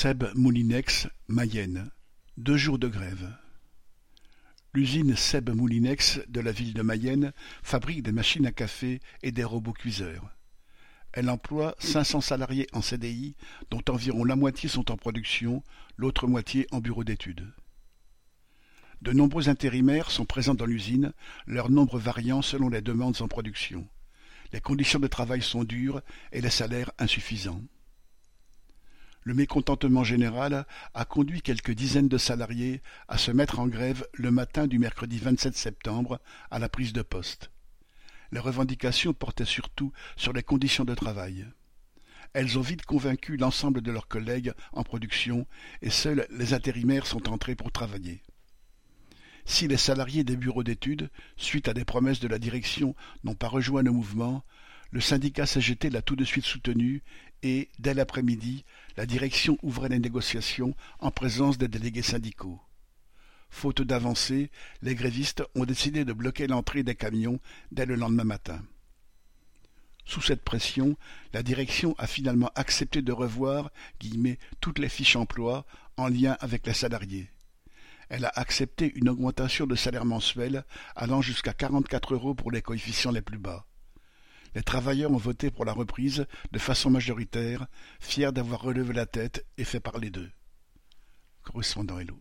Seb Moulinex, Mayenne, deux jours de grève. L'usine Seb Moulinex de la ville de Mayenne fabrique des machines à café et des robots cuiseurs. Elle emploie 500 salariés en CDI, dont environ la moitié sont en production, l'autre moitié en bureau d'études. De nombreux intérimaires sont présents dans l'usine, leur nombre variant selon les demandes en production. Les conditions de travail sont dures et les salaires insuffisants. Le mécontentement général a conduit quelques dizaines de salariés à se mettre en grève le matin du mercredi 27 septembre à la prise de poste. Les revendications portaient surtout sur les conditions de travail. Elles ont vite convaincu l'ensemble de leurs collègues en production et seuls les intérimaires sont entrés pour travailler. Si les salariés des bureaux d'études, suite à des promesses de la direction, n'ont pas rejoint le mouvement, le syndicat CGT l'a tout de suite soutenu et, dès l'après-midi, la direction ouvrait les négociations en présence des délégués syndicaux. Faute d'avancée, les grévistes ont décidé de bloquer l'entrée des camions dès le lendemain matin. Sous cette pression, la direction a finalement accepté de revoir toutes les fiches emploi en lien avec les salariés. Elle a accepté une augmentation de salaire mensuel allant jusqu'à 44 euros pour les coefficients les plus bas. Les travailleurs ont voté pour la reprise de façon majoritaire, fiers d'avoir relevé la tête et fait parler d'eux. Correspondant Hello.